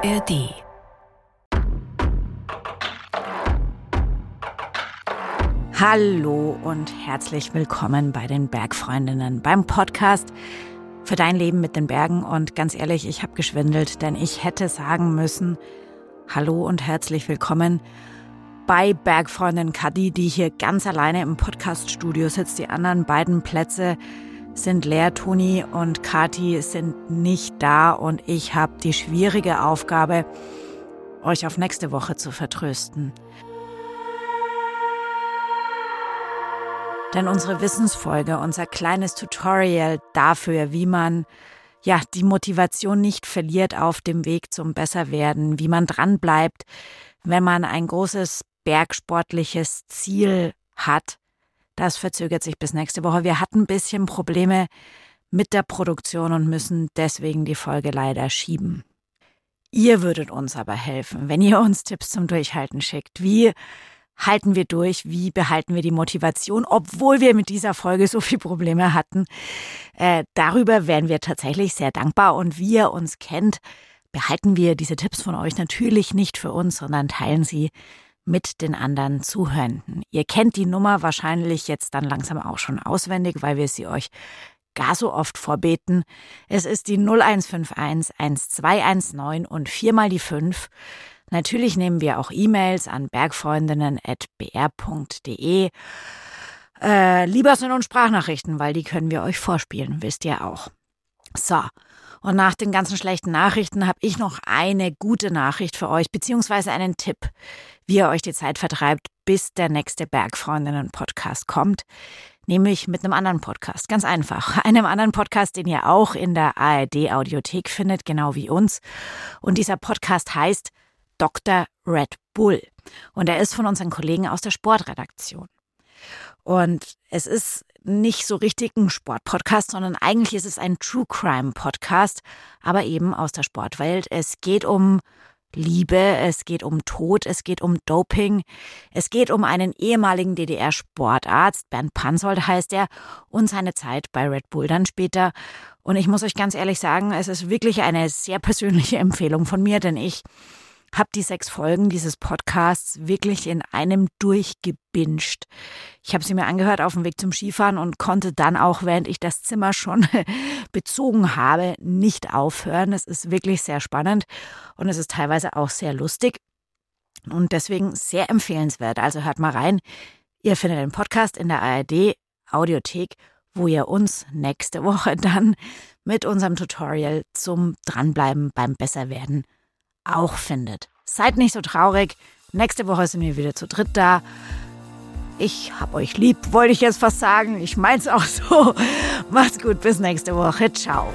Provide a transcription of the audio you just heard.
ARD. Hallo und herzlich willkommen bei den Bergfreundinnen beim Podcast für dein Leben mit den Bergen. Und ganz ehrlich, ich habe geschwindelt, denn ich hätte sagen müssen, hallo und herzlich willkommen bei Bergfreundin Kadi, die hier ganz alleine im Podcaststudio sitzt. Die anderen beiden Plätze sind leer. Toni und Kati sind nicht da und ich habe die schwierige Aufgabe, euch auf nächste Woche zu vertrösten. Denn unsere Wissensfolge, unser kleines Tutorial dafür, wie man ja die Motivation nicht verliert auf dem Weg zum Besserwerden, wie man dranbleibt, wenn man ein großes bergsportliches Ziel hat, das verzögert sich bis nächste Woche. Wir hatten ein bisschen Probleme mit der Produktion und müssen deswegen die Folge leider schieben. Ihr würdet uns aber helfen, wenn ihr uns Tipps zum Durchhalten schickt. Wie halten wir durch? Wie behalten wir die Motivation, obwohl wir mit dieser Folge so viele Probleme hatten? Äh, darüber wären wir tatsächlich sehr dankbar. Und wie ihr uns kennt, behalten wir diese Tipps von euch natürlich nicht für uns, sondern teilen sie mit den anderen Zuhörenden. Ihr kennt die Nummer wahrscheinlich jetzt dann langsam auch schon auswendig, weil wir sie euch gar so oft vorbeten. Es ist die 0151 1219 und viermal die 5. Natürlich nehmen wir auch E-Mails an bergfreundinnen.br.de. Äh, lieber sind uns Sprachnachrichten, weil die können wir euch vorspielen, wisst ihr auch. So, und nach den ganzen schlechten Nachrichten habe ich noch eine gute Nachricht für euch, beziehungsweise einen Tipp, wie ihr euch die Zeit vertreibt, bis der nächste Bergfreundinnen-Podcast kommt. Nämlich mit einem anderen Podcast. Ganz einfach. Einem anderen Podcast, den ihr auch in der ARD-Audiothek findet, genau wie uns. Und dieser Podcast heißt Dr. Red Bull. Und er ist von unseren Kollegen aus der Sportredaktion. Und es ist nicht so richtig ein Sportpodcast, sondern eigentlich ist es ein True Crime Podcast, aber eben aus der Sportwelt. Es geht um Liebe, es geht um Tod, es geht um Doping, es geht um einen ehemaligen DDR-Sportarzt, Bernd Pansold heißt er, und seine Zeit bei Red Bull dann später. Und ich muss euch ganz ehrlich sagen, es ist wirklich eine sehr persönliche Empfehlung von mir, denn ich habe die sechs Folgen dieses Podcasts wirklich in einem durchgebinged. Ich habe sie mir angehört auf dem Weg zum Skifahren und konnte dann auch, während ich das Zimmer schon bezogen habe, nicht aufhören. Es ist wirklich sehr spannend und es ist teilweise auch sehr lustig und deswegen sehr empfehlenswert. Also hört mal rein. Ihr findet den Podcast in der ARD Audiothek, wo ihr uns nächste Woche dann mit unserem Tutorial zum Dranbleiben beim Besserwerden auch findet. Seid nicht so traurig. Nächste Woche sind wir wieder zu dritt da. Ich hab euch lieb, wollte ich jetzt fast sagen. Ich mein's auch so. Macht's gut, bis nächste Woche. Ciao.